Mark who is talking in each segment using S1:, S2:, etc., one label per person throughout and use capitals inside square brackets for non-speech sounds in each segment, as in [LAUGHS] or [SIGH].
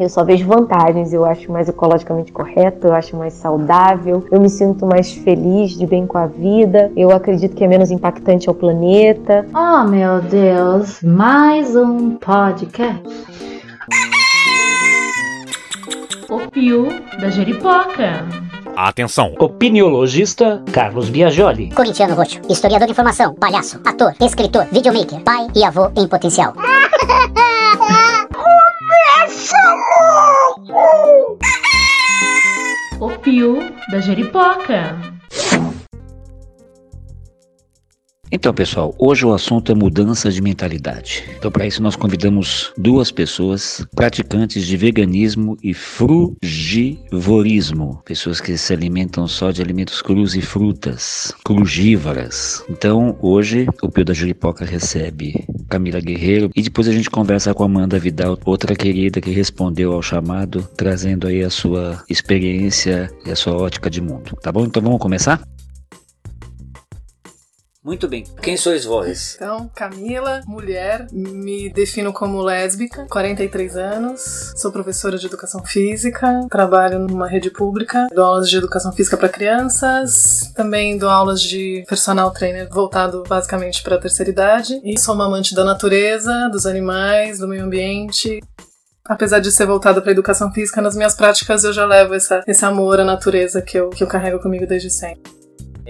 S1: Eu só vejo vantagens, eu acho mais ecologicamente correto, eu acho mais saudável, eu me sinto mais feliz, de bem com a vida, eu acredito que é menos impactante ao planeta.
S2: Oh meu Deus, mais um podcast.
S3: O Pio da Jeripoca.
S4: Atenção!
S5: Opiniologista Carlos Biagioli.
S6: Corintiano Roxo, historiador de informação, palhaço, ator, escritor, videomaker, pai e avô em potencial. [LAUGHS]
S3: O Pio da Jeripoca.
S5: Então, pessoal, hoje o assunto é mudança de mentalidade. Então, para isso, nós convidamos duas pessoas praticantes de veganismo e frugivorismo, pessoas que se alimentam só de alimentos crus e frutas, crugívoras. Então, hoje, o Pio da Juripoca recebe Camila Guerreiro e depois a gente conversa com Amanda Vidal, outra querida que respondeu ao chamado, trazendo aí a sua experiência e a sua ótica de mundo. Tá bom? Então, vamos começar? Muito bem. Quem sois vós?
S7: Então, Camila, mulher, me defino como lésbica, 43 anos, sou professora de educação física, trabalho numa rede pública, dou aulas de educação física para crianças, também dou aulas de personal trainer voltado basicamente para a terceira idade e sou uma amante da natureza, dos animais, do meio ambiente. Apesar de ser voltada para educação física, nas minhas práticas eu já levo essa, esse amor à natureza que eu, que eu carrego comigo desde sempre.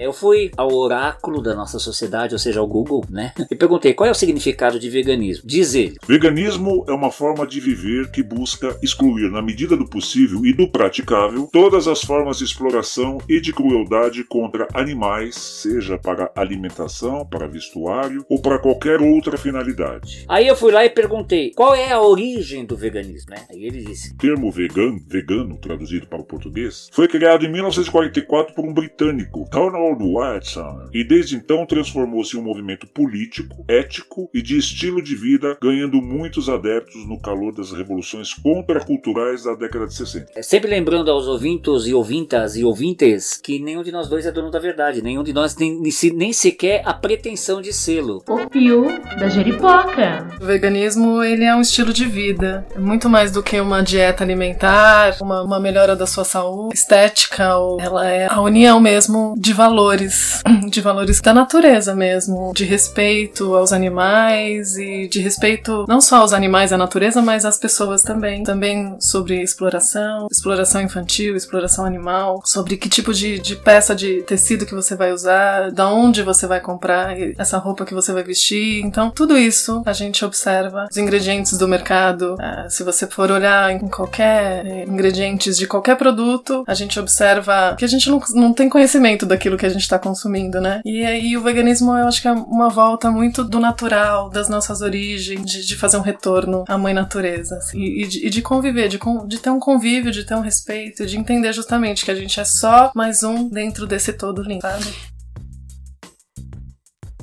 S5: Eu fui ao oráculo da nossa sociedade, ou seja, ao Google, né? [LAUGHS] E perguntei qual é o significado de veganismo. Diz ele:
S8: Veganismo é uma forma de viver que busca excluir, na medida do possível e do praticável, todas as formas de exploração e de crueldade contra animais, seja para alimentação, para vestuário ou para qualquer outra finalidade.
S5: Aí eu fui lá e perguntei qual é a origem do veganismo, né? Aí ele disse:
S8: O termo vegano, vegano, traduzido para o português, foi criado em 1944 por um britânico, Donald Watson, e desde então transformou-se em um movimento político, ético e de estilo de vida, ganhando muitos adeptos no calor das revoluções contraculturais da década de 60.
S5: É sempre lembrando aos ouvintos e ouvintas e ouvintes que nenhum de nós dois é dono da verdade, nenhum de nós tem nem sequer a pretensão de sê-lo.
S3: O Pio da Jeripoca.
S7: O veganismo, ele é um estilo de vida. É muito mais do que uma dieta alimentar, uma, uma melhora da sua saúde, estética, ou ela é a união mesmo de valores, de valores da natureza mesmo, de respeito aos animais e de respeito não só aos animais, à natureza, mas às pessoas também. Também sobre exploração, exploração infantil, exploração animal, sobre que tipo de, de peça de tecido que você vai usar, da onde você vai comprar essa roupa que você vai vestir. Então, tudo isso a gente observa. Os ingredientes do mercado, ah, se você for olhar em qualquer ingredientes de qualquer produto, a gente observa que a gente não, não tem conhecimento daquilo que a gente está consumindo, né? E aí o veganismo eu acho que é uma volta muito do natural, das nossas origens, de, de fazer um retorno à mãe natureza. assim, e, e de, e de conviver, de, de ter um convívio, de ter um respeito, de entender justamente que a gente é só mais um dentro desse todo lindo, sabe?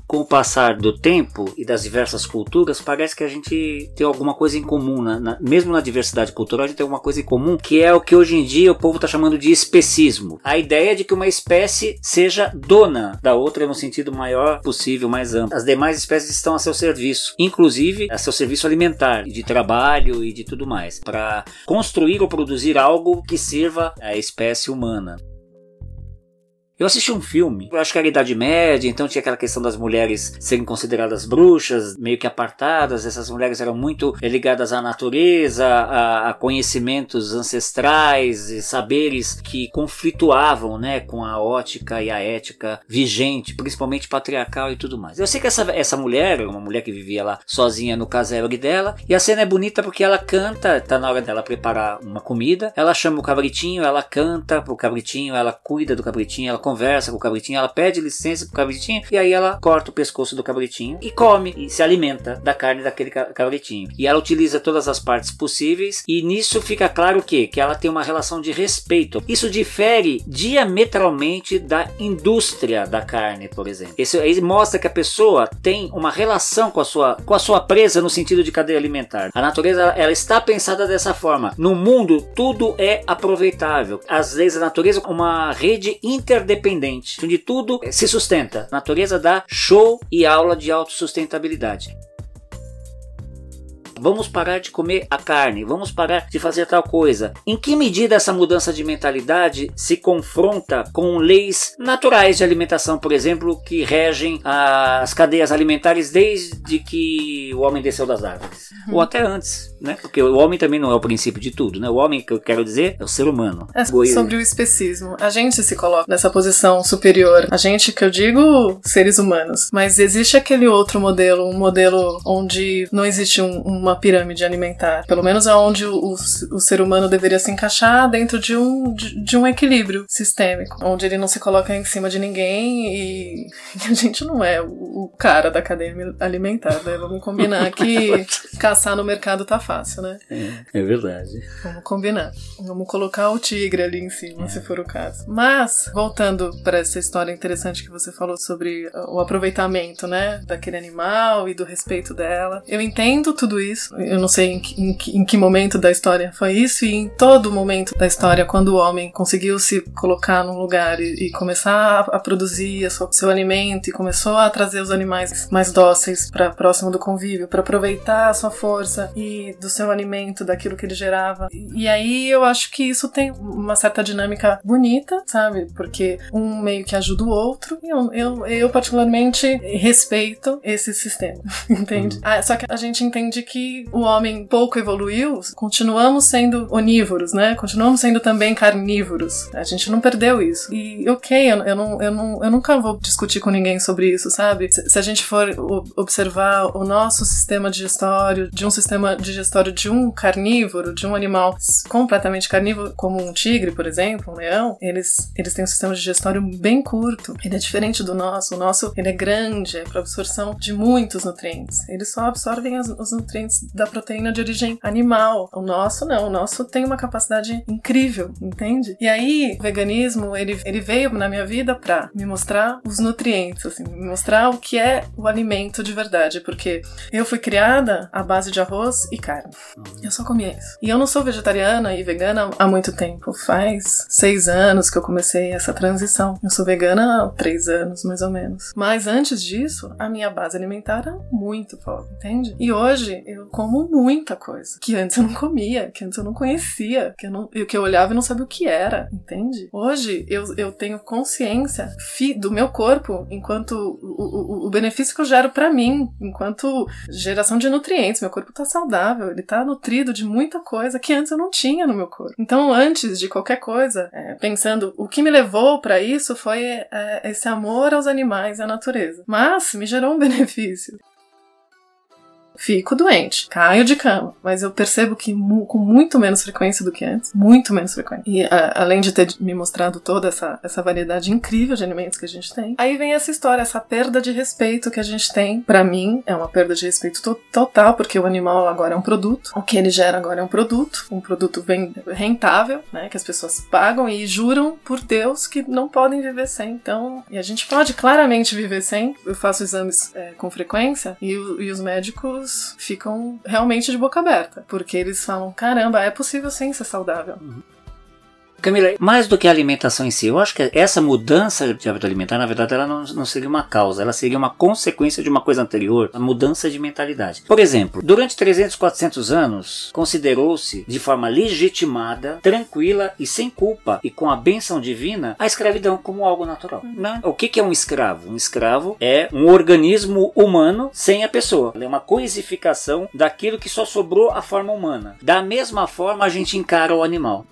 S5: Com o passar do tempo e das diversas culturas, parece que a gente tem alguma coisa em comum, né? Na- mesmo na diversidade cultural, a gente tem alguma coisa em comum, que é o que hoje em dia o povo está chamando de especismo. A ideia de que uma espécie seja dona da outra no sentido maior possível, mais amplo. As demais espécies estão a seu serviço, inclusive a seu serviço alimentar, de trabalho e de tudo mais, para construir ou produzir algo que sirva à espécie humana. Eu assisti um filme, eu acho que era a Idade Média, então tinha aquela questão das mulheres serem consideradas bruxas, meio que apartadas. Essas mulheres eram muito ligadas à natureza, a, a conhecimentos ancestrais e saberes que conflituavam né, com a ótica e a ética vigente, principalmente patriarcal e tudo mais. Eu sei que essa, essa mulher, uma mulher que vivia lá sozinha no casebre dela, e a cena é bonita porque ela canta, tá na hora dela preparar uma comida, ela chama o cabritinho, ela canta pro cabritinho, ela cuida do cabritinho, ela conversa com o cabritinho, ela pede licença pro cabritinho e aí ela corta o pescoço do cabritinho e come e se alimenta da carne daquele ca- cabritinho. E ela utiliza todas as partes possíveis e nisso fica claro o quê? Que ela tem uma relação de respeito. Isso difere diametralmente da indústria da carne, por exemplo. Isso mostra que a pessoa tem uma relação com a sua com a sua presa no sentido de cadeia alimentar. A natureza ela está pensada dessa forma. No mundo tudo é aproveitável. As leis da natureza uma rede interdependente, onde tudo se sustenta. A natureza dá show e aula de autossustentabilidade. Vamos parar de comer a carne, vamos parar de fazer tal coisa. Em que medida essa mudança de mentalidade se confronta com leis naturais de alimentação, por exemplo, que regem as cadeias alimentares desde que o homem desceu das árvores?
S7: Uhum.
S5: Ou até antes, né? Porque o homem também não é o princípio de tudo, né? O homem, que eu quero dizer, é o ser humano.
S7: É sobre o especismo. A gente se coloca nessa posição superior. A gente, que eu digo, seres humanos. Mas existe aquele outro modelo, um modelo onde não existe um- uma pirâmide alimentar. Pelo menos é onde o, o- o ser humano deveria se encaixar dentro de um, de, de um equilíbrio sistêmico. Onde ele não se coloca em cima de ninguém e [LAUGHS] a gente não é o, o cara da cadeia alimentar. Né? Vamos combinar [LAUGHS] que caçar no mercado tá fácil, né?
S5: É verdade.
S7: Vamos combinar. Vamos colocar o tigre ali em cima, se for o caso. Mas, voltando para essa história interessante que você falou sobre o aproveitamento, né, daquele animal e do respeito dela. Eu entendo tudo isso. Eu não sei em que, em que- em que momento da história foi isso, e em todo momento da história, quando o homem conseguiu se colocar num lugar e, e começar a, a produzir a sua- seu alimento e começou a trazer os animais mais dóceis para próximo do convívio, para aproveitar a sua força e do seu alimento, daquilo que ele gerava. E aí eu acho que isso tem uma certa dinâmica bonita, sabe? Porque um meio que ajuda o outro. E eu, eu, eu particularmente respeito esse sistema, [LAUGHS] entende? Ah, só que a gente entende que o homem pouco evoluiu, continuamos sendo onívoros, né? Continuamos sendo também carnívoros. A gente não perdeu isso. E ok, eu, eu, não, eu, não, eu nunca vou discutir com ninguém sobre isso, sabe? Se, se a gente for observar o nosso sistema digestório, de um sistema digestório de um carnívoro, de um animal completamente carnívoro, como um tigre, por exemplo, um leão, eles, eles têm um sistema digestório bem curto. Ele é diferente do nosso. O nosso, ele é grande, é para absorção de muitos nutrientes. Eles só absorvem as- os nutrientes da proteína de origem animal. O nosso não, o nosso tem uma capacidade incrível, entende? E aí, o veganismo, ele, ele veio na minha vida pra me mostrar os nutrientes, assim, me mostrar o que é o alimento de verdade, porque eu fui criada à base de arroz e carne. Eu só comia isso. E eu não sou vegetariana e vegana há muito tempo. Faz seis anos que eu comecei essa transição. Eu sou vegana há três anos, mais ou menos. Mas antes disso, a minha base alimentar era muito pobre, entende? E hoje eu como muita coisa que antes eu não comia, que antes eu não conhecia, que eu, não, que eu olhava e não sabia o que era, entende? Hoje eu, eu tenho consciência do meu corpo enquanto o, o, o benefício que eu gero pra mim, enquanto geração de nutrientes. Meu corpo tá saudável, ele tá nutrido de muita coisa que antes eu não tinha no meu corpo. Então, antes de qualquer coisa, é, pensando o que me levou pra isso foi é, esse amor aos animais e à natureza. Mas me gerou um [LAUGHS] benefício. Fico doente, caio de cama, mas eu percebo que mu- com muito menos frequência do que antes, muito menos frequência. E a- além de ter me mostrado toda essa, essa variedade incrível de alimentos que a gente tem, aí vem essa história, essa perda de respeito que a gente tem. Pra mim, é uma perda de respeito to- total, porque o animal agora é um produto, o que ele gera agora é um produto, um produto bem rentável, né, que as pessoas pagam e juram por Deus que não podem viver sem. Então, e a gente pode claramente viver sem. Eu faço exames é, com frequência e, e os médicos ficam realmente de boca aberta, porque eles falam: caramba, é possível sim ser saudável.
S5: Camila, mais do que a alimentação em si, eu acho que essa mudança de hábito alimentar, na verdade, ela não, não seria uma causa, ela seria uma consequência de uma coisa anterior, a mudança de mentalidade. Por exemplo, durante 300, 400 anos, considerou-se de forma legitimada, tranquila e sem culpa, e com a benção divina, a escravidão como algo natural. Né? O que, que é um escravo? Um escravo é um organismo humano sem a pessoa. Ele é uma coisificação daquilo que só sobrou a forma humana. Da mesma forma, a gente encara o animal.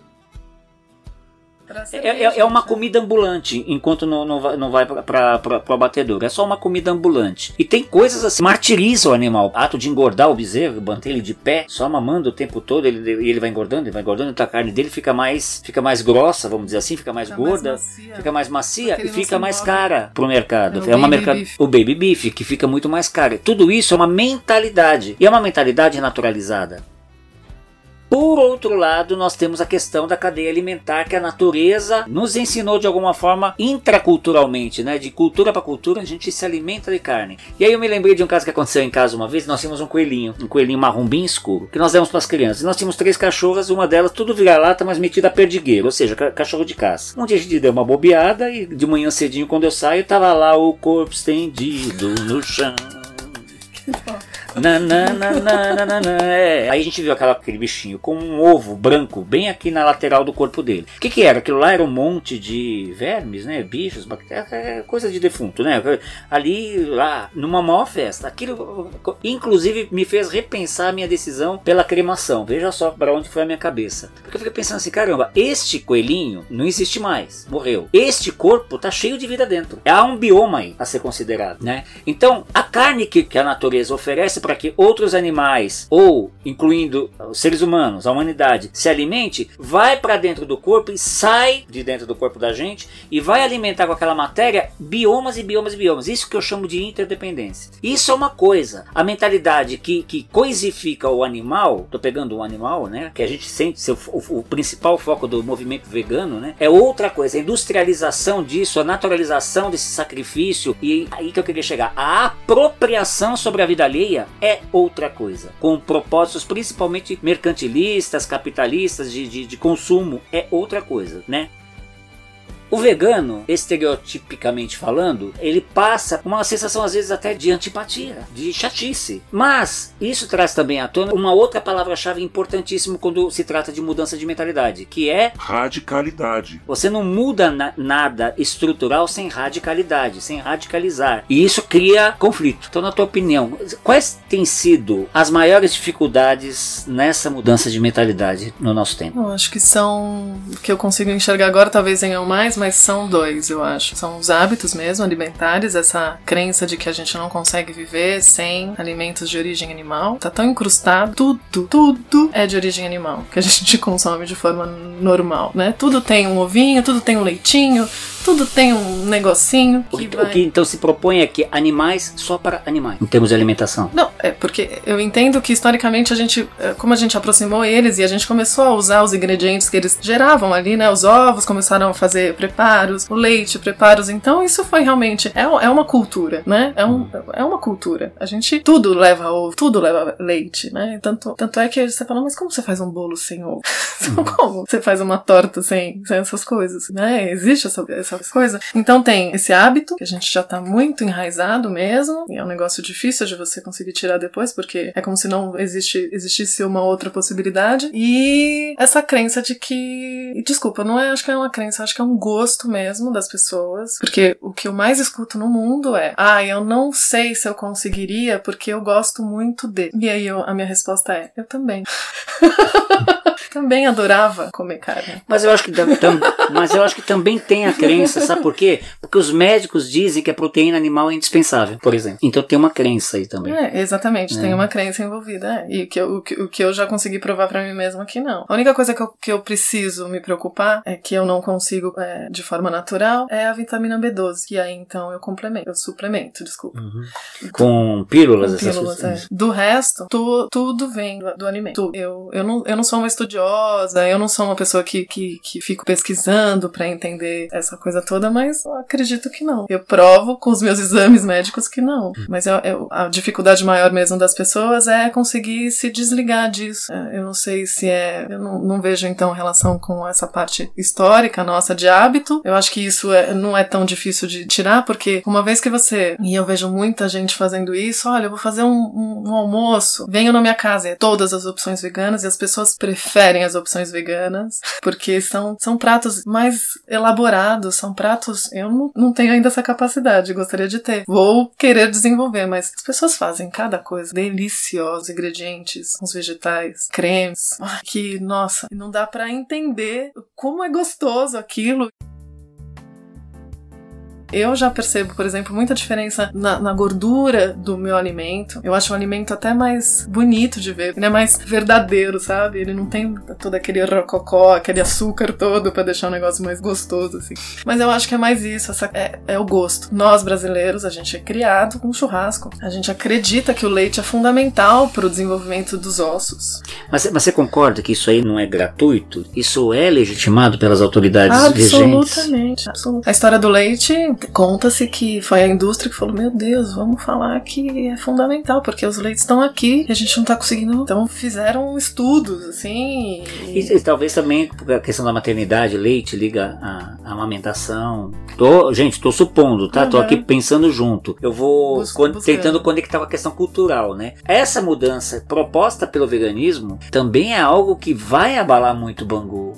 S5: É, é- é uma
S7: né?
S5: comida ambulante, enquanto não, não vai, não vai pra, pro abatedor. É só uma comida ambulante. E tem coisas assim, martiriza o animal. Ato de engordar o bezerro, manter ele de pé, só mamando o tempo todo, ele, e ele vai engordando, ele vai engordando, então a carne dele fica mais, fica mais grossa, vamos dizer assim, fica mais
S7: Fica mais
S5: gorda.
S7: macia.
S5: Fica mais macia e fica mais
S7: move.
S5: cara pro mercado.
S7: É o
S5: É, uma mercado o baby beef que fica muito mais caro. Tudo isso é uma mentalidade e é uma mentalidade naturalizada. Por outro lado, nós temos a questão da cadeia alimentar que a natureza nos ensinou de alguma forma intraculturalmente, né? De cultura para cultura, a gente se alimenta de carne. E aí eu me lembrei de um caso que aconteceu em casa uma vez, nós tínhamos um coelhinho, um coelhinho marrom bem escuro, que nós demos para as crianças. E nós tínhamos três cachorras, uma delas tudo vira-lata, mas metida a perdigueiro, ou seja, ca- cachorro de caça. Um dia a gente deu uma bobeada e de manhã cedinho quando eu saio, tava lá o corpo estendido no chão. [LAUGHS] Nananana, é. Aí a gente viu aquela, aquele bichinho com um ovo branco bem aqui na lateral do corpo dele. O que, que era? Aquilo lá era um monte de vermes, né? Bichos, bactérias, é coisa de defunto, né? Ali, lá, numa maior festa. Aquilo, inclusive, me fez repensar a minha decisão pela cremação. Veja só para onde foi a minha cabeça. Porque eu fiquei pensando assim, caramba, este coelhinho não existe mais, morreu. Este corpo tá cheio de vida dentro. Há um bioma aí a ser considerado, né? Então, a carne que, que a natureza oferece para que outros animais, ou incluindo os seres humanos, a humanidade, se alimente, vai para dentro do corpo e sai de dentro do corpo da gente e vai alimentar com aquela matéria biomas e biomas e biomas. Isso que eu chamo de interdependência. Isso é uma coisa. A mentalidade que, que coisifica o animal, tô pegando um animal, né? Que a gente sente ser o, o, o principal foco do movimento vegano, né? É outra coisa. A industrialização disso, a naturalização desse sacrifício e aí que eu queria chegar. A apropriação sobre a vida alheia é outra coisa. Com propósitos principalmente mercantilistas, capitalistas, de, de, de consumo, é outra coisa, né? O vegano, estereotipicamente falando, ele passa uma sensação às vezes até de antipatia, de chatice. Mas isso traz também à tona uma outra palavra-chave importantíssima quando se trata de mudança de mentalidade, que é
S8: radicalidade.
S5: Você não muda na nada estrutural sem radicalidade, sem radicalizar. E isso cria conflito. Então, na tua opinião, quais têm sido as maiores dificuldades nessa mudança de mentalidade no nosso tempo?
S7: Eu acho que são que eu consigo enxergar agora, talvez venham mais, mas são dois, eu acho. São os hábitos mesmo alimentares, essa crença de que a gente não consegue viver sem alimentos de origem animal. Tá tão incrustado, tudo, tudo é de origem animal, que a [LAUGHS] gente consome de forma normal, né? Tudo tem um ovinho, tudo tem um leitinho, tudo tem um negocinho que
S5: o, que,
S7: vai...
S5: o que então se propõe é que animais só para animais, em termos de alimentação.
S7: Não, é porque eu entendo que historicamente a gente, eh, como a gente aproximou eles e a gente começou a usar os ingredientes que eles geravam ali, né? Os ovos começaram a fazer preparos, o leite, preparos. Então isso foi realmente é, é uma cultura, né? É, um, é uma cultura. A gente tudo leva ovo, tudo leva leite, né? Tanto, tanto é que você fala, mas como você faz um bolo sem ovo? [LAUGHS] como você faz uma torta sem, sem essas coisas, né? Existe essa, essa coisa. Então tem esse hábito que a gente já tá muito enraizado mesmo, e é um negócio difícil de você conseguir tirar depois, porque é como se não existe, existisse uma outra possibilidade. E essa crença de que. Desculpa, não é, acho que é uma crença, acho que é um gosto mesmo das pessoas. Porque o que eu mais escuto no mundo é: ah, eu não sei se eu conseguiria porque eu gosto muito de. E aí eu, a minha resposta é: eu também. [LAUGHS] também adorava comer carne.
S5: Mas eu acho que tam- [LAUGHS] mas eu acho que também tem a crença, sabe por quê? Porque os médicos dizem que a proteína animal é indispensável, por exemplo. Então tem uma crença aí também.
S7: É, exatamente, tem uma crença envolvida. É. E que eu, o, que, o que eu já consegui provar pra mim mesma que não. A única coisa que eu, que eu preciso me preocupar é que eu não consigo é, de forma natural é a vitamina B12. E aí então eu complemento, eu suplemento, desculpa.
S5: Com pílulas,
S7: Com
S5: essas
S7: pílulas,
S5: coisas.
S7: é. Do resto, tu- tudo vem do, do alimento. Tudo. Eu, eu, não, eu não sou uma estudiosa, eu não sou uma pessoa que, que, que fico pesquisando pra entender essa coisa toda, mas eu acredito que não. Eu provo com os meus [LAUGHS] exames médicos que não. Mas eu, eu- a dificuldade maior mesmo das pessoas é conseguir se desligar disso. É, Eu não sei se é. Eu não, não vejo então relação com essa parte histórica nossa de hábito. Eu acho que isso é- não é tão difícil de tirar, porque uma vez que você. E eu vejo muita gente fazendo isso, olha, eu vou fazer um, um- um almoço, venham na minha casa, é todas as opções veganas, e as pessoas preferem as opções veganas, porque são, são pratos mais elaborados, são pratos. Eu não, não tenho ainda essa capacidade, gostaria de ter. Vou querer desenvolver, mas as pessoas fazem cada coisa deliciosa, ingredientes, uns vegetais, cremes, que, nossa, não dá pra entender como é gostoso aquilo. Eu já percebo, por exemplo, muita diferença na, na gordura do meu alimento. Eu acho o alimento até mais bonito de ver. Ele é mais verdadeiro, sabe? Ele não tem todo aquele rococó, aquele açúcar todo pra deixar o negócio mais gostoso, assim. Mas eu acho que é mais isso, essa, é, é o gosto. Nós, brasileiros, a gente é criado com churrasco. A gente acredita que o leite é fundamental pro desenvolvimento dos ossos.
S5: Mas, mas você concorda que isso aí não é gratuito? Isso é legitimado pelas autoridades vigentes?
S7: Absolutamente, absolutamente. A história do leite, conta-se que foi a indústria que falou: Meu Deus, vamos falar que é fundamental, porque os leites estão aqui e a gente não tá conseguindo. Então fizeram estudos, assim.
S5: E, e talvez também a questão da maternidade, leite liga a, a amamentação. Tô, gente, tô supondo, tá? Uhum. Tô aqui pensando junto. Eu vou con tentando conectar com a questão cultural, né? Essa mudança proposta pelo veganismo também é algo que vai abalar muito o Bangu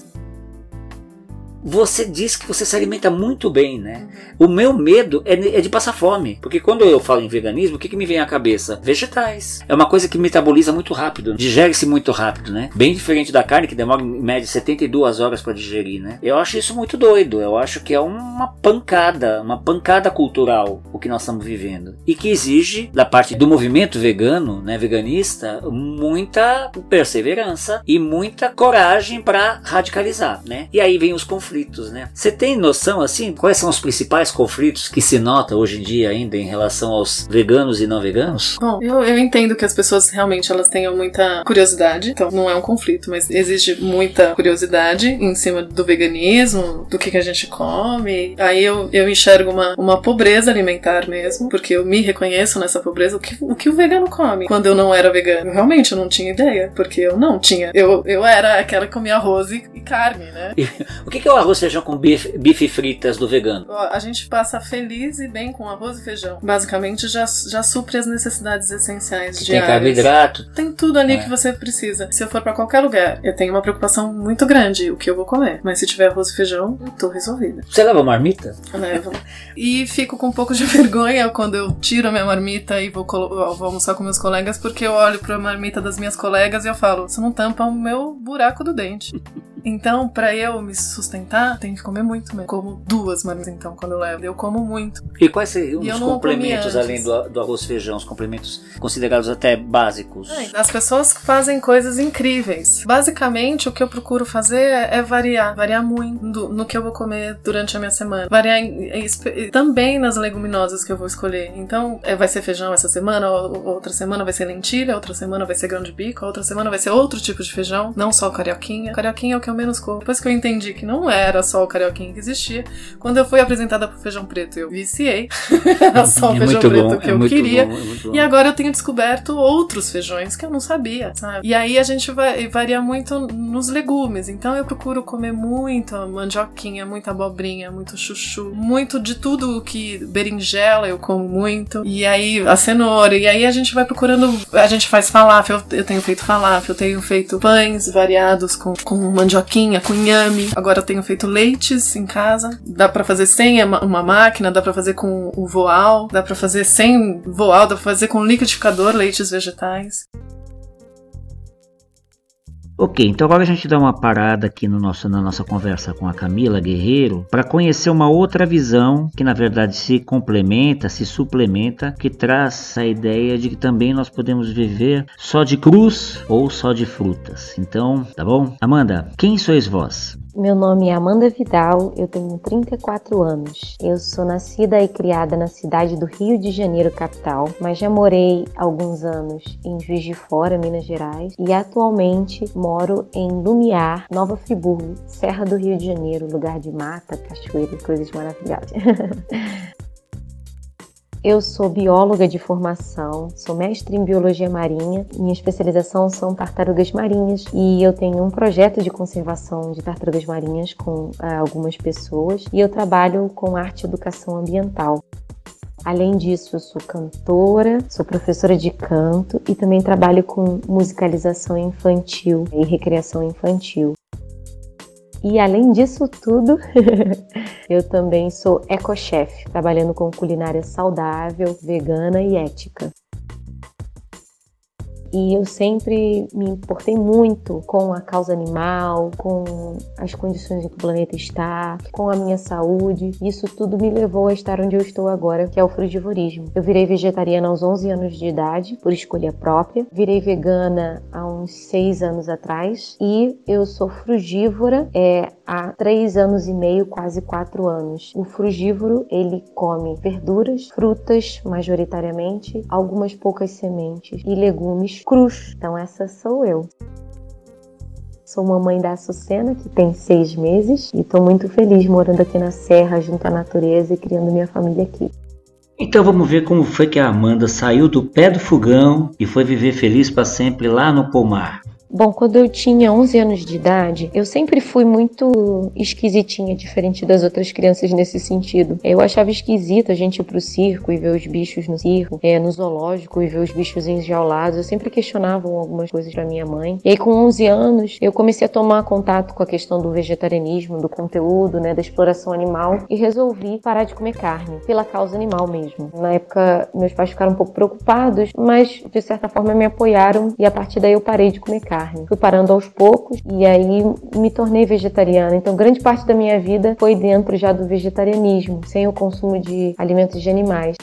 S5: você diz que você se alimenta muito bem, né? O meu medo é, é de passar fome. Porque quando eu falo em veganismo, o que, que me vem à cabeça? Vegetais. É uma coisa que metaboliza muito rápido, digere-se muito rápido, né? Bem diferente da carne, que demora em média 72 horas para digerir, né? Eu acho isso muito doido. Eu acho que é uma pancada, uma pancada cultural o que nós estamos vivendo. E que exige, da parte do movimento vegano, né, veganista, muita perseverança e muita coragem para radicalizar, né? E aí vem os conflitos conflitos, né? Você tem noção assim quais são os principais conflitos que se nota hoje em dia ainda em relação aos veganos e não veganos?
S7: Bom, eu, eu entendo que as pessoas realmente elas tenham muita curiosidade, então não é um conflito, mas existe muita curiosidade em cima do veganismo, do que, que a gente come. Aí eu, eu enxergo uma, uma pobreza alimentar mesmo, porque eu me reconheço nessa pobreza. O que, o que o vegano come? Quando eu não era vegano, realmente eu não tinha ideia, porque eu não tinha. Eu, eu era aquela que comia arroz e, e carne, né? [LAUGHS]
S5: O que, que é o arroz e feijão com bife, bife fritas do vegano?
S7: A gente passa feliz e bem com arroz e feijão. Basicamente já, já supre as necessidades essenciais
S5: que
S7: diárias.
S5: Tem carboidrato.
S7: Tem tudo ali é. que você precisa. Se eu for para qualquer lugar, eu tenho uma preocupação muito grande o que eu vou comer. Mas se tiver arroz e feijão, eu tô resolvida.
S5: Você leva marmita?
S7: Levo. e fico com um pouco de [LAUGHS] vergonha quando eu tiro a minha marmita e vou, vou almoçar com meus colegas, porque eu olho pra marmita das minhas colegas e eu falo, você não tampa o meu buraco do dente. Então, para eu me sustentar, tem que comer muito mesmo. Como duas marmitas, então, quando eu levo. Eu como muito.
S5: E quais seriam os complementos, além do, do, arroz e feijão? Os complementos considerados até básicos?
S7: As pessoas fazem coisas incríveis. Basicamente, o que eu procuro fazer é, é variar. Variar muito do, no que eu vou comer durante a minha semana. Variar em, em, também nas leguminosas que eu vou escolher. Então, é, vai ser feijão essa semana, outra semana vai ser lentilha, outra semana vai ser grão de bico, outra semana vai ser outro tipo de feijão, não só o carioquinha. Carioquinha é o que eu menos como. Depois que eu entendi que não era só o carioquinha que existia, quando eu fui apresentada pro feijão preto, eu viciei. [LAUGHS] era só o é feijão preto bom, que é eu queria. Bom, é e agora eu tenho descoberto outros feijões que eu não sabia, sabe? E aí a gente vai, varia muito nos legumes. Então eu procuro comer muito mandioquinha, muita abobrinha, muito chuchu, muito de tudo que berinjela eu como muito. E aí a cenoura. E aí a gente vai procurando. A gente faz falafel, eu tenho feito falafel, eu tenho feito pães variados com, com mandioquinha mandioquinha com inhame. Agora eu tenho feito leites em casa. Dá para fazer sem uma máquina, dá para fazer com o voal, dá para fazer sem voal, dá pra fazer com liquidificador leites vegetais.
S5: Ok, então agora a gente dá uma parada aqui no nosso, na nossa conversa com a Camila Guerreiro para conhecer uma outra visão que na verdade se complementa, se suplementa, que traz a ideia de que também nós podemos viver só de cruz ou só de frutas. Então, tá bom? Amanda, quem sois vós?
S1: Meu nome é Amanda Vidal, eu tenho 34 anos. Eu sou nascida e criada na cidade do Rio de Janeiro, capital, mas já morei alguns anos em Juiz de Fora, Minas Gerais, e atualmente moro em Lumiar, Nova Friburgo, Serra do Rio de Janeiro, lugar de mata, cachoeira e coisas maravilhosas. [LAUGHS] Eu sou bióloga de formação, sou mestre em biologia marinha. Minha especialização são tartarugas marinhas e eu tenho um projeto de conservação de tartarugas marinhas com uh, algumas pessoas e eu trabalho com arte e educação ambiental. Além disso, eu sou cantora, sou professora de canto e também trabalho com musicalização infantil e recreação infantil. E além disso tudo, [LAUGHS] eu também sou eco-chef, trabalhando com culinária saudável, vegana e ética. E eu sempre me importei muito com a causa animal, com as condições em que o planeta está, com a minha saúde. Isso tudo me levou a estar onde eu estou agora, que é o frugivorismo. Eu virei vegetariana aos 11 anos de idade, por escolha própria. Virei vegana há uns 6 anos atrás. E eu sou frugívora é, há 3 anos e meio, quase 4 anos. O frugívoro, ele come verduras, frutas, majoritariamente, algumas poucas sementes e legumes cruz. Então essa sou eu. Sou mamãe da Açucena, que tem seis meses, e estou muito feliz morando aqui na Serra, junto à natureza e criando minha família aqui.
S5: Então vamos ver como foi que a Amanda saiu do pé do fogão e foi viver feliz para sempre lá no pomar.
S1: Bom, quando eu tinha 11 anos de idade, eu sempre fui muito esquisitinha, diferente das outras crianças nesse sentido. Eu achava esquisito a gente ir pro circo e ver os bichos no circo, é, no zoológico e ver os bichos enjaulados. Eu sempre questionava algumas coisas pra minha mãe. E aí, com 11 anos, eu comecei a tomar contato com a questão do vegetarianismo, do conteúdo, né, da exploração animal e resolvi parar de comer carne, pela causa animal mesmo. Na época, meus pais ficaram um pouco preocupados, mas de certa forma me apoiaram e a partir daí eu parei de comer carne carne. Fui parando aos poucos e aí me tornei vegetariana. Então, grande parte da minha vida foi dentro já do vegetarianismo, sem o consumo de alimentos de animais.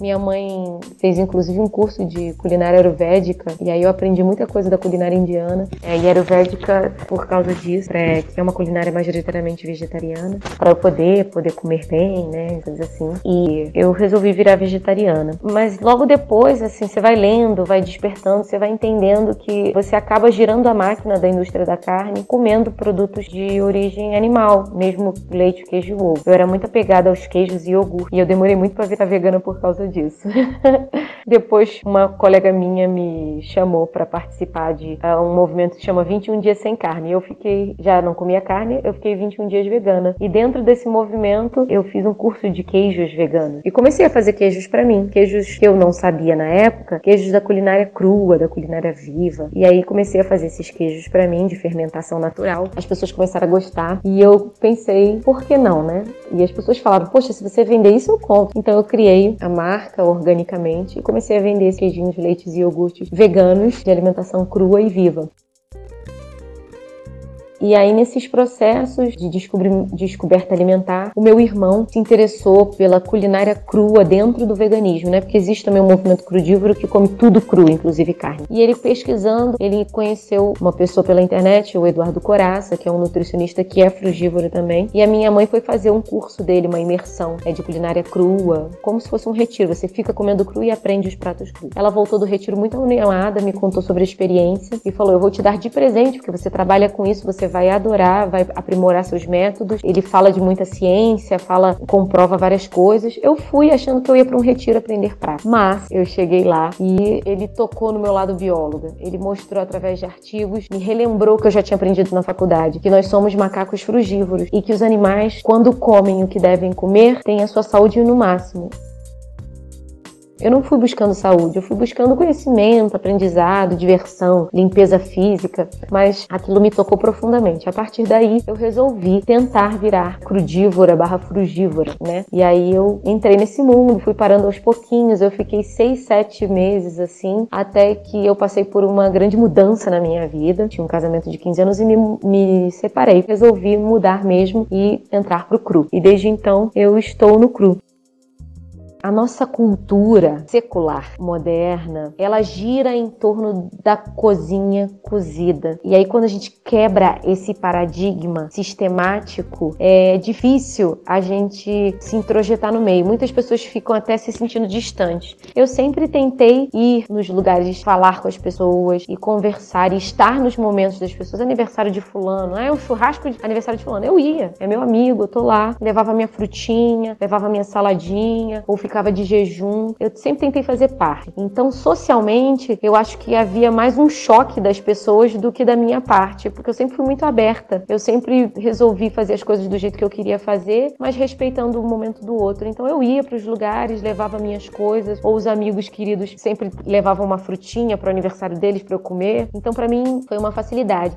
S1: Minha mãe fez inclusive um curso de culinária ayurvédica e aí eu aprendi muita coisa da culinária indiana. É, e ayurvédica por causa disso, é, que é uma culinária majoritariamente vegetariana, para eu poder poder comer bem, né, coisas assim. E eu resolvi virar vegetariana. Mas logo depois, assim, você vai lendo, vai despertando, você vai entendendo que você acaba girando a máquina da indústria da carne, comendo produtos de origem animal, mesmo leite, queijo e ovo. Eu era muito apegada aos queijos e iogurte e eu demorei muito para virar vegana por causa disso. [LAUGHS] Depois, uma colega minha me chamou para participar de uh, um movimento que chama 21 Dias Sem Carne. Eu fiquei, já não comia carne, eu fiquei 21 dias vegana. E dentro desse movimento, eu fiz um curso de queijos veganos. E comecei a fazer queijos para mim. Queijos que eu não sabia na época, queijos da culinária crua, da culinária viva. E aí comecei a fazer esses queijos para mim, de fermentação natural. As pessoas começaram a gostar. E eu pensei, por que não, né? E as pessoas falaram, poxa, se você vender isso, eu compro. Então eu criei a marca marca organicamente e comecei a vender esses queijinhos, leites e iogurtes veganos de alimentação crua e viva. E aí, nesses processos de descoberta alimentar, o meu irmão se interessou pela culinária crua dentro do veganismo, né? Porque existe também um movimento crudívoro que come tudo cru, inclusive carne. E ele pesquisando, ele conheceu uma pessoa pela internet, o Eduardo Coraça, que é um nutricionista que é frugívoro também. E a minha mãe foi fazer um curso dele, uma imersão é de culinária crua, como se fosse um retiro. Você fica comendo cru e aprende os pratos crus. Ela voltou do retiro muito animada, me contou sobre a experiência e falou: Eu vou te dar de presente, porque você trabalha com isso, você vai adorar, vai aprimorar seus métodos. Ele fala de muita ciência, fala, comprova várias coisas. Eu fui achando que eu ia para um retiro aprender prática, mas eu cheguei lá e ele tocou no meu lado bióloga. Ele mostrou através de artigos, me relembrou que eu já tinha aprendido na faculdade, que nós somos macacos frugívoros e que os animais, quando comem o que devem comer, têm a sua saúde no máximo. Eu não fui buscando saúde, eu fui buscando conhecimento, aprendizado, diversão, limpeza física, mas aquilo me tocou profundamente. A partir daí, eu resolvi tentar virar crudívora barra frugívora, né? E aí eu entrei nesse mundo, fui parando aos pouquinhos, eu fiquei seis, sete meses assim, até que eu passei por uma grande mudança na minha vida. Tinha um casamento de 15 anos e me, me separei. Resolvi mudar mesmo e entrar pro cru. E desde então eu estou no cru a nossa cultura secular, moderna, ela gira em torno da cozinha cozida. E aí, quando a gente quebra esse paradigma sistemático, é difícil a gente se introjetar no meio. Muitas pessoas ficam até se sentindo distantes. Eu sempre tentei ir nos lugares, falar com as pessoas e conversar e estar nos momentos das pessoas. Aniversário de fulano, é um churrasco de aniversário de fulano. Eu ia, é meu amigo, eu tô lá, levava minha frutinha, levava minha saladinha, ou ficava ficava de jejum. Eu sempre tentei fazer parte. Então, socialmente, eu acho que havia mais um choque das pessoas do que da minha parte, porque eu sempre fui muito aberta. Eu sempre resolvi fazer as coisas do jeito que eu queria fazer, mas respeitando o momento do outro. Então, eu ia para os lugares, levava minhas coisas, ou os amigos queridos sempre levavam uma frutinha para o aniversário deles para eu comer. Então, para mim, foi uma facilidade.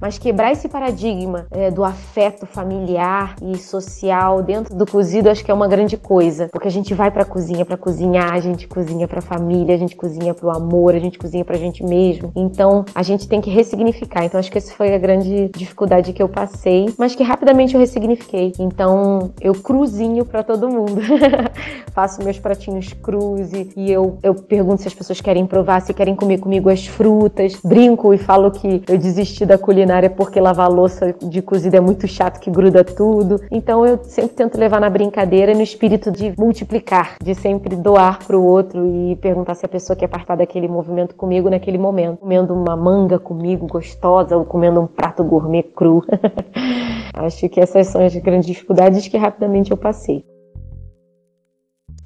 S1: Mas quebrar esse paradigma é, do afeto familiar e social dentro do cozido acho que é uma grande coisa, porque a gente vai para cozinha para cozinhar, a gente cozinha para família, a gente cozinha para o amor, a gente cozinha para a gente mesmo. Então a gente tem que ressignificar. Então acho que essa foi a grande dificuldade que eu passei, mas que rapidamente eu ressignifiquei. Então eu cruzinho para todo mundo. [LAUGHS] Faço meus pratinhos cruz e eu, eu pergunto se as pessoas querem provar, se querem comer comigo as frutas. Brinco e falo que eu desisti da culinária culinária porque lavar louça de cozida é muito chato que gruda tudo. Então eu sempre tento levar na brincadeira e no espírito de multiplicar, de sempre doar para o outro e perguntar se a pessoa quer participar daquele movimento comigo naquele momento, comendo uma manga comigo gostosa ou comendo um prato gourmet cru. [LAUGHS] Acho que essas são as grandes dificuldades que rapidamente eu passei.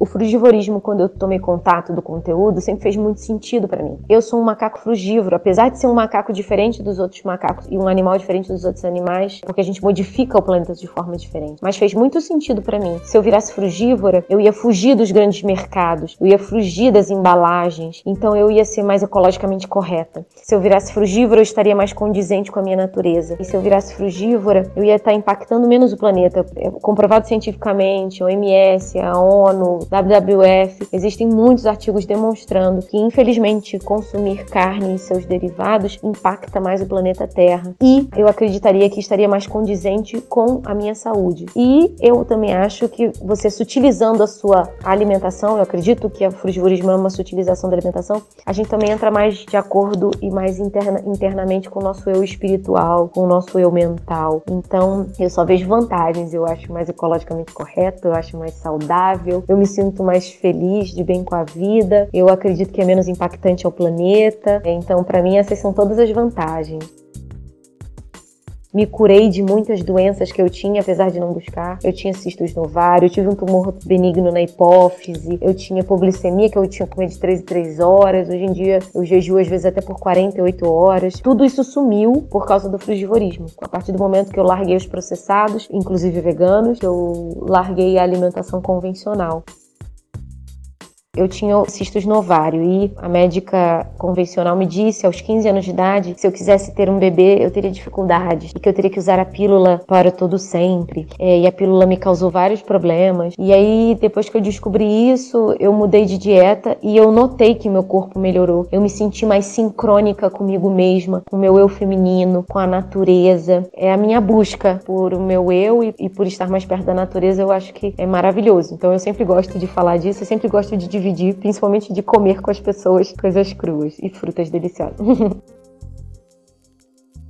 S1: O frugivorismo, quando eu tomei contato do conteúdo, sempre fez muito sentido para mim. Eu sou um macaco frugívoro, apesar de ser um macaco diferente dos outros macacos e um animal diferente dos outros animais, porque a gente modifica o planeta de forma diferente. Mas fez muito sentido para mim. Se eu virasse frugívora, eu ia fugir dos grandes mercados, eu ia fugir das embalagens, então eu ia ser mais ecologicamente correta. Se eu virasse frugívora, eu estaria mais condizente com a minha natureza. E se eu virasse frugívora, eu ia estar impactando menos o planeta. É comprovado cientificamente, a OMS, a ONU, WWF, existem muitos artigos demonstrando que, infelizmente, consumir carne e seus derivados impacta mais o planeta Terra. E eu acreditaria que estaria mais condizente com a minha saúde. E eu também acho que você sutilizando a sua alimentação, eu acredito que a frugivorismo é uma sutilização da alimentação, a gente também entra mais de acordo e mais interna, internamente com o nosso eu espiritual, com o nosso eu mental. Então, eu só vejo vantagens, eu acho mais ecologicamente correto, eu acho mais saudável, eu me sinto mais feliz, de bem com a vida, eu acredito que é menos impactante ao planeta. Então, para mim, essas são todas as vantagens. Me curei de muitas doenças que eu tinha, apesar de não buscar. Eu tinha cistos no ovário, eu tive um tumor benigno na hipófise, eu tinha hipoglicemia, que eu tinha que comer de 3 em 3 horas. Hoje em dia eu jejuo às vezes até por 48 horas. Tudo isso sumiu por causa do frugivorismo. A partir do momento que eu larguei os processados, inclusive veganos, eu larguei a alimentação convencional. Eu tinha cistos no ovário e a médica convencional me disse aos 15 anos de idade se eu quisesse ter um bebê eu teria dificuldades e que eu teria que usar a pílula para todo sempre. É, e a pílula me causou vários problemas. E aí, depois que eu descobri isso, eu mudei de dieta e eu notei que meu corpo melhorou. Eu me senti mais sincrônica comigo mesma, com o meu eu feminino, com a natureza. É a minha busca por o meu eu e, e por estar mais perto da natureza, eu acho que é maravilhoso. Então eu sempre gosto de falar disso, eu sempre gosto de dividir, principalmente de comer com as pessoas coisas cruas e frutas deliciosas. [LAUGHS]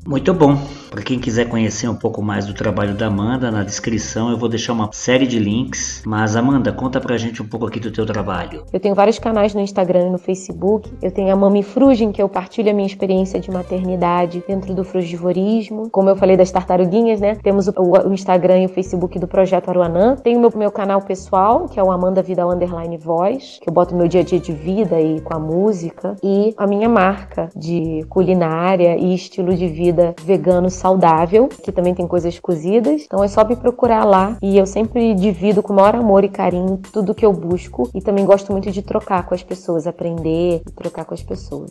S5: Muito bom. Para quem quiser conhecer um pouco mais do trabalho da Amanda, na descrição eu vou deixar uma série de links. Mas Amanda, conta pra gente um pouco aqui do teu trabalho.
S1: Eu tenho vários canais no Instagram e no Facebook. Eu tenho a Mami Frugem, que eu partilho a minha experiência de maternidade dentro do frugivorismo. Como eu falei das tartaruguinhas, né? Temos o, Instagram e o Facebook do Projeto Aruanã. Tenho o meu, meu canal pessoal, que é o Amanda Vida Underline Voz, que eu boto meu dia a dia de vida e com a música. E a minha marca de culinária e estilo de vida vegano saudável, que também tem coisas cozidas. Então é só me procurar lá e eu sempre divido com o maior amor e carinho tudo que eu busco e também gosto muito de trocar com as pessoas, aprender e trocar com as pessoas.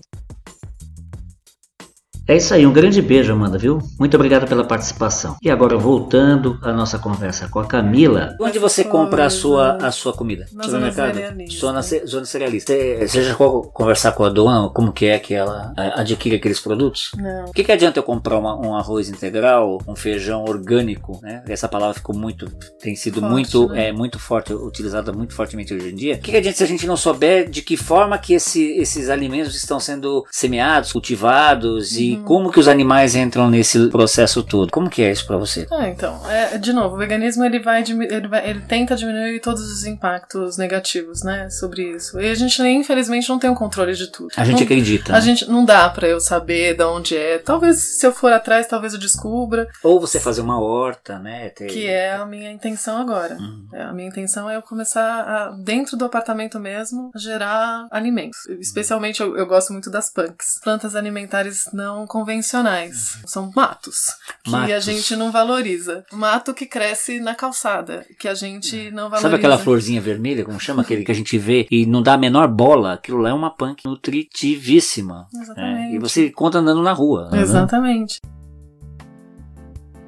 S5: É isso aí, um grande beijo, Amanda, viu? Muito obrigado pela participação. E agora, voltando à nossa conversa com a Camila. Onde você compra a sua, a sua comida?
S7: Na zona cerealista.
S5: Zona, zona cerealista. Você, já conversar com a Doan como que é que ela adquire aqueles produtos?
S7: Não.
S5: O que, que adianta eu comprar uma, um arroz integral, um feijão orgânico, né? Essa palavra ficou muito, tem sido
S7: Forte,
S5: muito,
S7: né?
S5: é, muito forte, utilizada muito fortemente hoje em dia. O que, que adianta se a gente não souber de que forma que esse, esses alimentos estão sendo semeados, cultivados e como que os animais entram nesse processo todo? Como que é isso pra você?
S7: Ah, então, é, de novo, o veganismo ele vai, ele vai- ele tenta diminuir todos os impactos negativos, né, sobre isso. E a gente infelizmente não tem o controle de tudo.
S5: A gente
S7: não,
S5: acredita.
S7: a
S5: né?
S7: gente não dá pra eu saber de onde é. Talvez se eu for atrás, talvez eu descubra,
S5: Ou você fazer uma horta, né? Ter...
S7: que é a minha intenção agora.
S5: Uhum.
S7: É, a minha intenção é eu começar a, dentro do apartamento mesmo, a gerar alimentos. Especialmente eu, eu gosto muito das punks. Plantas alimentares não convencionais. São matos. Que a
S5: Matos.
S7: gente não valoriza. Mato que cresce na calçada. Que a gente não valoriza.
S5: Sabe aquela florzinha vermelha, como chama aquele que a gente vê e não dá a menor bola? Aquilo lá é uma punk nutritivíssima. né?
S7: Exatamente.
S5: E você conta andando na rua. né?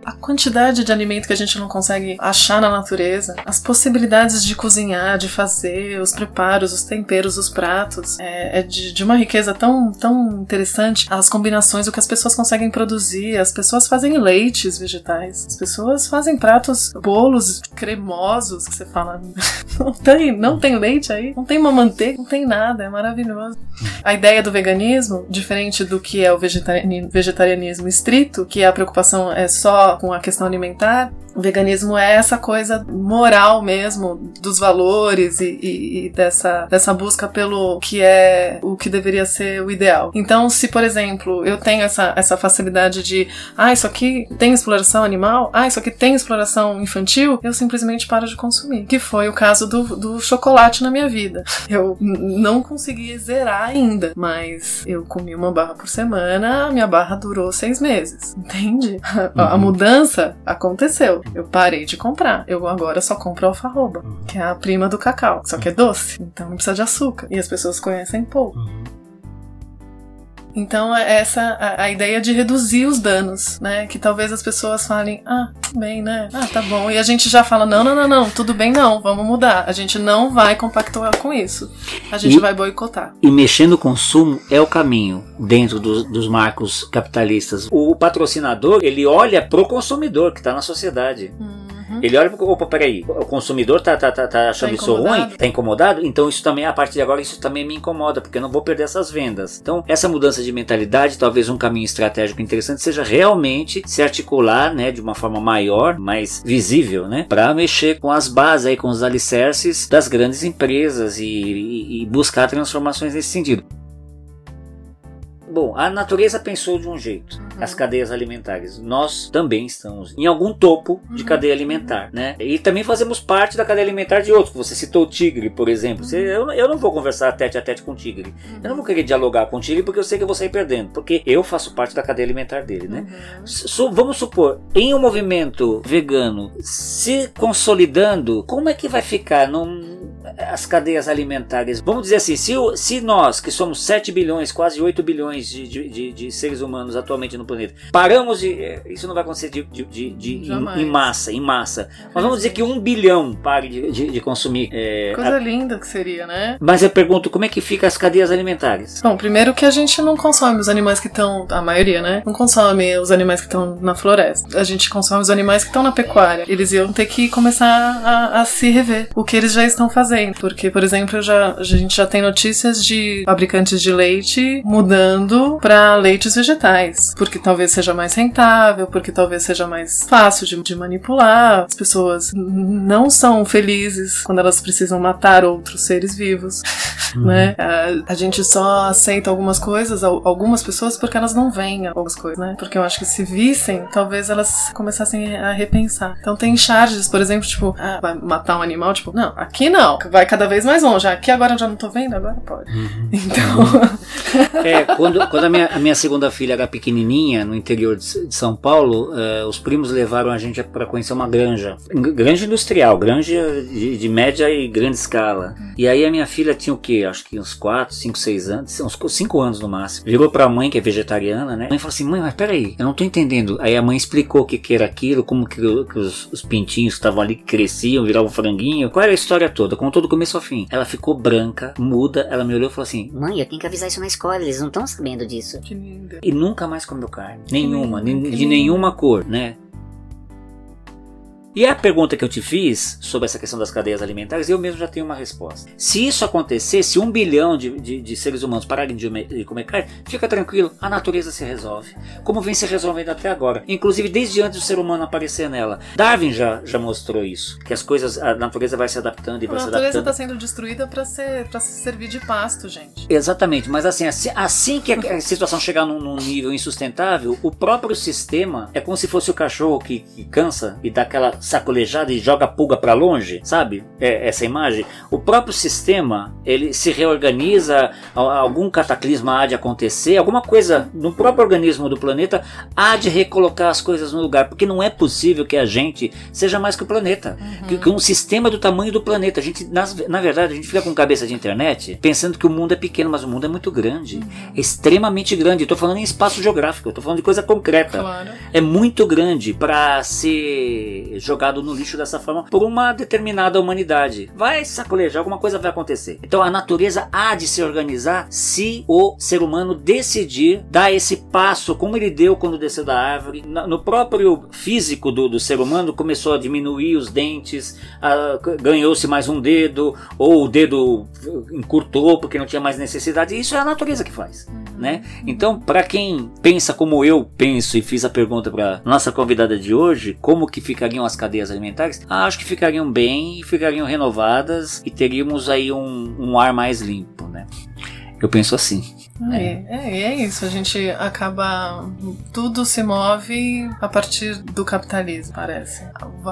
S7: A quantidade de alimento que a gente não consegue achar na natureza, as possibilidades de cozinhar, de fazer, os preparos, os temperos, os pratos, é, é de, de uma riqueza tão, tão interessante. As combinações, o que as pessoas conseguem produzir, as pessoas fazem leites vegetais, as pessoas fazem pratos, bolos cremosos, que você fala, [LAUGHS] não tem, não tem leite aí, não tem uma manteiga, não tem nada, é maravilhoso. A ideia do veganismo, diferente do que é o vegetariani- vegetarianismo estrito, que a preocupação é só com a questão alimentar, o veganismo é essa coisa moral mesmo, dos valores e, e, e, dessa, dessa busca pelo que é o que deveria ser o ideal. Então, se, por exemplo, eu tenho essa, essa facilidade de, ah, isso aqui tem exploração animal, ah, isso aqui tem exploração infantil, eu simplesmente paro de consumir. Que foi o caso do, do chocolate na minha vida. [LAUGHS] Eu não consegui zerar ainda, mas eu comi uma barra por semana, minha barra durou seis meses, [LAUGHS] entende? A, a uhum. Mudança aconteceu. Eu parei de comprar. Eu agora só compro alfarroba, uhum. que é a prima do cacau, só que é doce, então não precisa de açúcar. E as pessoas conhecem pouco. Então, é essa a, a, ideia de reduzir os danos, né? Que talvez as pessoas falem, ah, bem, né? Ah, tá bom. E a gente já fala, não, não, não, não, tudo bem, não, vamos mudar. A gente não vai compactuar com isso. A gente e, vai boicotar.
S5: E mexer no consumo é o caminho dentro do, dos marcos capitalistas. O patrocinador, ele olha pro consumidor que está na sociedade. Hum. Uhum. Ele olha para opa, peraí, o consumidor tá, tá, tá, tá achando tá isso ruim, tá incomodado, então isso também, a partir de agora, isso também me incomoda, porque eu não vou perder essas vendas. Então, essa mudança de mentalidade, talvez um caminho estratégico interessante seja realmente se articular, né, de uma forma maior, mais visível, né, para mexer com as bases aí, com os alicerces das grandes empresas e, e, e buscar transformações nesse sentido. Bom, a natureza pensou de um jeito, uhum. as cadeias alimentares. Nós também estamos em algum topo de uhum. cadeia alimentar, né? E também fazemos parte da cadeia alimentar de outros. Você citou o tigre, por exemplo. Você, eu, eu, não vou conversar tete a tete com o tigre. Eu não vou querer dialogar com o tigre porque eu sei que eu vou sair perdendo. Porque eu faço parte da cadeia alimentar dele, né? Uhum. vamos supor, em um movimento vegano se consolidando, como é que vai ficar? Num, as cadeias alimentares. Vamos dizer assim, se, se nós, que somos 7 bilhões, quase 8 bilhões de, de, de, seres humanos atualmente no planeta, paramos de. Eh, isso não vai acontecer de, de, de em, em, massa, em massa. Mas vamos dizer que um bilhão pare de, de, consumir.
S7: É, Coisa a... linda que seria, né?
S5: Mas eu pergunto, como é que fica as cadeias alimentares?
S7: Bom, primeiro que a gente não consome os animais que estão. A maioria, né? Não consome os animais que estão na floresta. A gente consome os animais que estão na pecuária. Eles iam ter que começar a, a se rever. O que eles já estão fazendo porque, por exemplo, já, a gente já tem notícias de fabricantes de leite mudando para leites vegetais, porque talvez seja mais rentável, porque talvez seja mais fácil de, de manipular. As pessoas não são felizes quando elas precisam matar outros seres vivos, uhum. né? A, a, gente só aceita algumas coisas, algumas pessoas, porque elas não veem algumas coisas, né? Porque eu acho que se vissem, talvez elas começassem a repensar. Então tem charges, por exemplo, tipo, ah, vai matar um animal, tipo, não, aqui não, vai cada vez mais longe. Aqui agora eu já não tô vendo, agora pode. Uhum. Então. [LAUGHS] [LAUGHS]
S5: é, quando, quando a, minha, a minha segunda filha era pequenininha, no interior de, de São Paulo, uh, os primos levaram a gente para conhecer uma granja. Granja industrial, granja de, de, média e grande escala. E aí a minha filha tinha o quê? Acho que uns 4, 5, 6 anos, uns 5 anos no máximo. Virou pra mãe, que é vegetariana, né? A mãe falou assim: mãe, mas peraí, eu não tô entendendo. Aí a mãe explicou o que, que era aquilo, como que, que os, os pintinhos que estavam ali cresciam, viravam franguinho. Qual era a história toda? Contou do começo ao fim. Ela ficou branca, muda, ela me olhou e falou assim:
S6: Mãe, eu tenho que avisar isso na escola, eles não estão sabendo disso.
S7: Que linda.
S5: E nunca mais comeu carne. Nenhuma, de nenhuma cor, né? E a pergunta que eu te fiz sobre essa questão das cadeias alimentares, eu mesmo já tenho uma resposta. Se isso acontecer, se um bilhão de, de, de seres humanos pararem de, comer carne, fica tranquilo, a natureza se resolve. Como vem se resolvendo até agora. Inclusive desde antes do ser humano aparecer nela. Darwin já, já mostrou isso. Que as coisas, a natureza vai se adaptando e vai se adaptando. A
S7: natureza está sendo destruída para ser se servir de pasto, gente.
S5: Exatamente, mas assim, assim, assim que a situação chegar num, num, nível insustentável, o próprio sistema é como se fosse o cachorro que, que cansa e dá aquela sacolejada e joga a pulga para longe, sabe? É, essa imagem. O próprio sistema ele se reorganiza, algum cataclisma há de acontecer, alguma coisa no próprio organismo do planeta há de recolocar as coisas no lugar, porque não é possível que a gente seja mais que o planeta, uhum. que, que, um sistema do tamanho do planeta. A gente, na, na, verdade, a gente fica com cabeça de internet pensando que o mundo é pequeno, mas o mundo é muito grande, uhum. é extremamente grande. Estou falando em espaço geográfico, estou falando de coisa concreta. Claro. É muito grande para ser jogado no lixo dessa forma por uma determinada humanidade. Vai sacolejar, alguma coisa vai acontecer. Então a natureza há de se organizar se o ser humano decidir dar esse passo, como ele deu quando desceu da árvore. No próprio físico do, do ser humano começou a diminuir os dentes, ganhou-se mais um dedo, ou o dedo encurtou porque não tinha mais necessidade. Isso é a natureza que faz. Né? Então, para quem pensa como eu penso e fiz a pergunta para nossa convidada de hoje, como que ficariam as cadeias alimentares? Acho que ficariam bem, ficariam renovadas e teríamos aí um, um ar mais limpo, né? Eu penso assim.
S7: É, é, é isso. A gente acaba. Tudo se move a partir do capitalismo, parece.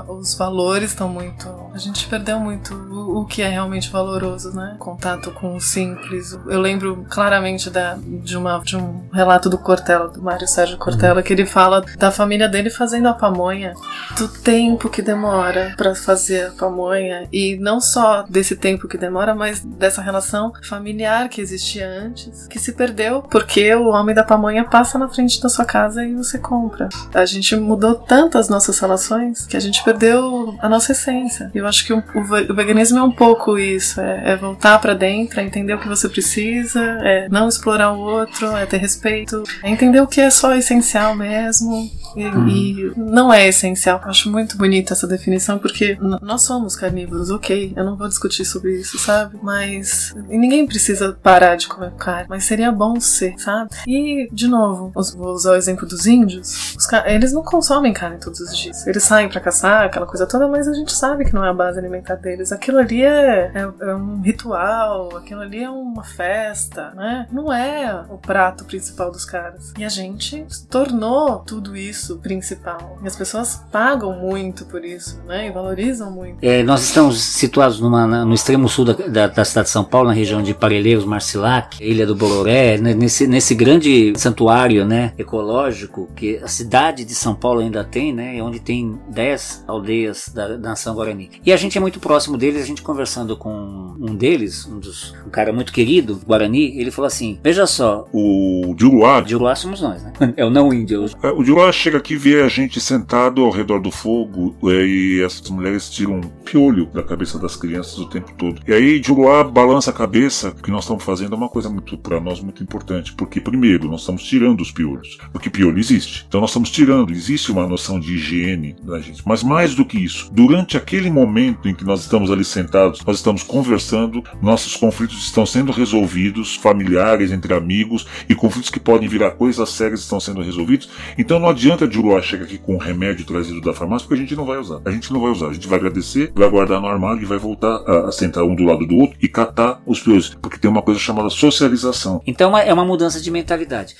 S7: Os valores estão muito. A gente perdeu muito o, que é realmente valoroso, né? Contato com o simples. Eu lembro claramente da, de, uma, de um relato do Cortella, do Mário Sérgio Cortella, que ele fala da família dele fazendo a pamonha, do tempo que demora para fazer a pamonha. E não só desse tempo que demora, mas dessa relação familiar que existia antes, que se perdeu porque o homem da pamonha passa na frente da sua casa e você compra. A gente mudou tanto as nossas relações que a gente perdeu a nossa essência. Eu acho que o, o veganismo é um pouco isso: é, é voltar para dentro, é entender o que você precisa, é não explorar o outro, é ter respeito, é entender o que é só essencial mesmo. E, uhum. e, não é essencial. Eu acho muito bonita essa definição, porque nós somos carnívoros, ok. Eu não vou discutir sobre isso, sabe? Mas ninguém precisa parar de comer carne. Mas seria bom ser, sabe? E, de novo, vou usar o exemplo dos índios. eles não consomem carne todos os dias. Eles saem para caçar, aquela coisa toda, mas a gente sabe que não é a base alimentar deles. Aquilo ali é, é, é um ritual, aquilo ali é uma festa, né? Não é o prato principal dos caras. E a gente tornou tudo isso isso principal. E as pessoas pagam muito por isso, né? E valorizam muito.
S5: É, nós estamos situados numa, no extremo sul da, da, da, cidade de São Paulo, na região de Parelheiros, Marcilac, Ilha do Bororé, né? nesse, nesse grande santuário, né? Ecológico que a cidade de São Paulo ainda tem, né? Onde tem 10 aldeias da, da nação Guarani. E a gente é muito próximo deles, a gente conversando com um deles, um dos, um cara muito querido, Guarani, ele falou assim: Veja só.
S8: O Juruá.
S5: Juruá somos nós, né? [LAUGHS] É o não índio.
S8: É, o Juruá chega aqui e vê a gente sentado ao redor do fogo é, e essas mulheres tiram um piolho da cabeça das crianças o tempo todo. E aí Juruá balança a cabeça, que nós estamos fazendo é uma coisa muito para nós muito importante, porque primeiro nós estamos tirando os piolhos, porque piolho existe. Então nós estamos tirando, existe uma noção de higiene da gente. Mas mais do que isso, durante aquele momento em que nós estamos ali sentados, nós estamos conversando, nossos conflitos estão sendo resolvidos, familiares, entre amigos, e conflitos que podem virar coisas sérias estão sendo resolvidos. Então não adianta adianta de Uruá chegar aqui com um remédio trazido da farmácia, porque a gente não vai usar. A gente não vai usar. A gente vai agradecer, vai guardar no armário e vai voltar a, a sentar um do lado do outro e catar os piores. Porque tem uma coisa chamada socialização.
S5: Então é uma mudança de mentalidade.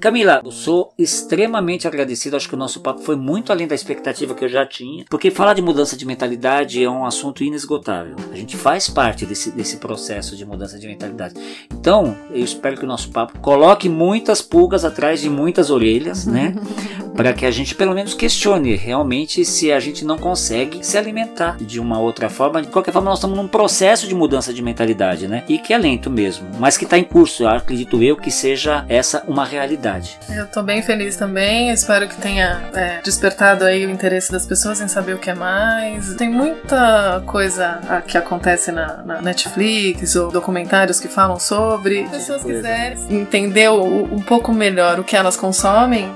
S5: Camila, eu sou extremamente agradecido. Acho que o nosso papo foi muito além da expectativa que eu já tinha, porque falar de mudança de mentalidade é um assunto inesgotável. A gente faz parte desse, desse processo de mudança de mentalidade. Então, eu espero que o nosso papo coloque muitas pulgas atrás de muitas orelhas, né? [LAUGHS] Para que a gente pelo menos questione realmente se a gente não consegue se alimentar de uma outra forma. De qualquer forma, nós estamos num processo de mudança de mentalidade, né? E que é lento mesmo, mas que está em curso. Eu acredito eu que seja essa uma realidade.
S7: Eu tô bem feliz também, espero que tenha é, despertado aí o interesse das pessoas em saber o que é mais. Tem muita coisa que acontece na, na Netflix ou documentários que falam sobre. Se pessoas quiserem entender um pouco melhor o que elas consomem,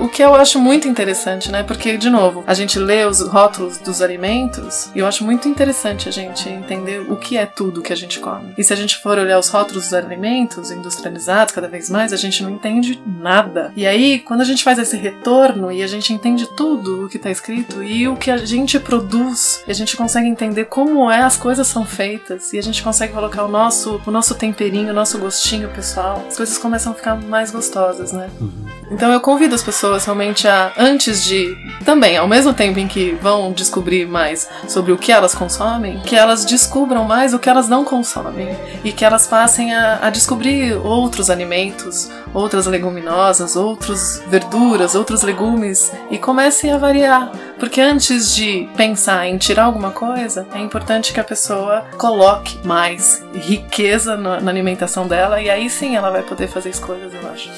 S7: o que eu acho muito interessante, né? Porque, de novo, a gente lê os rótulos dos alimentos e eu acho muito interessante a gente entender o que é tudo que a gente come. E se a gente for olhar os rótulos dos alimentos industrializados cada vez mais, a gente não entende nada. E aí, quando a gente faz esse retorno e a gente entende tudo o que está escrito e o que a gente produz, a gente consegue entender como é as coisas são feitas e a gente consegue colocar o nosso, o nosso temperinho, o nosso gostinho pessoal, as coisas começam a ficar mais gostosas, né? Uhum. Então eu convido as pessoas realmente a, antes de, também, ao mesmo tempo em que vão descobrir mais sobre o que elas consomem, que elas descubram mais o que elas não consomem e que elas passem a, a descobrir outros alimentos, outras leguminosas, outras verduras, outros legumes e comecem a variar. Porque antes de pensar em tirar alguma coisa, é importante que a pessoa coloque mais riqueza na, na alimentação dela e aí sim ela vai poder fazer escolhas, eu acho.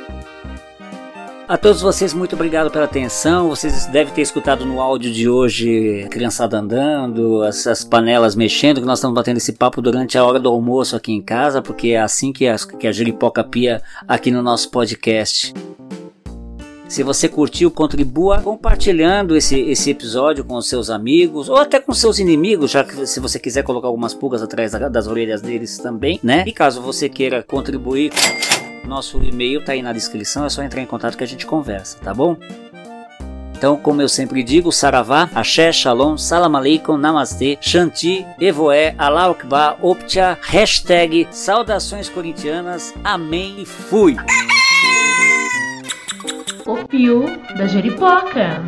S7: [LAUGHS]
S5: A todos vocês, muito obrigado pela atenção. Vocês devem ter escutado no áudio de hoje criançada andando, essas panelas mexendo, que nós estamos batendo esse papo durante a hora do almoço aqui em casa, porque é assim que a, que a Jeripoca pia aqui no nosso podcast. Se você curtiu, contribua compartilhando esse, esse episódio com os seus amigos ou até com seus inimigos, já que se você quiser colocar algumas pulgas atrás das orelhas deles também, né? E caso você queira contribuir, nosso e-mail tá aí na descrição, é só entrar em contato que a gente conversa, tá bom? Então, como eu sempre digo, Saravá, Axé, Shalom, Salam Aleikum, Namastê, Shanti, Evoé, Allah Akbar, Optia, hashtag Saudações Corintianas, Amém e Fui!
S3: O Pio da Jeripoca.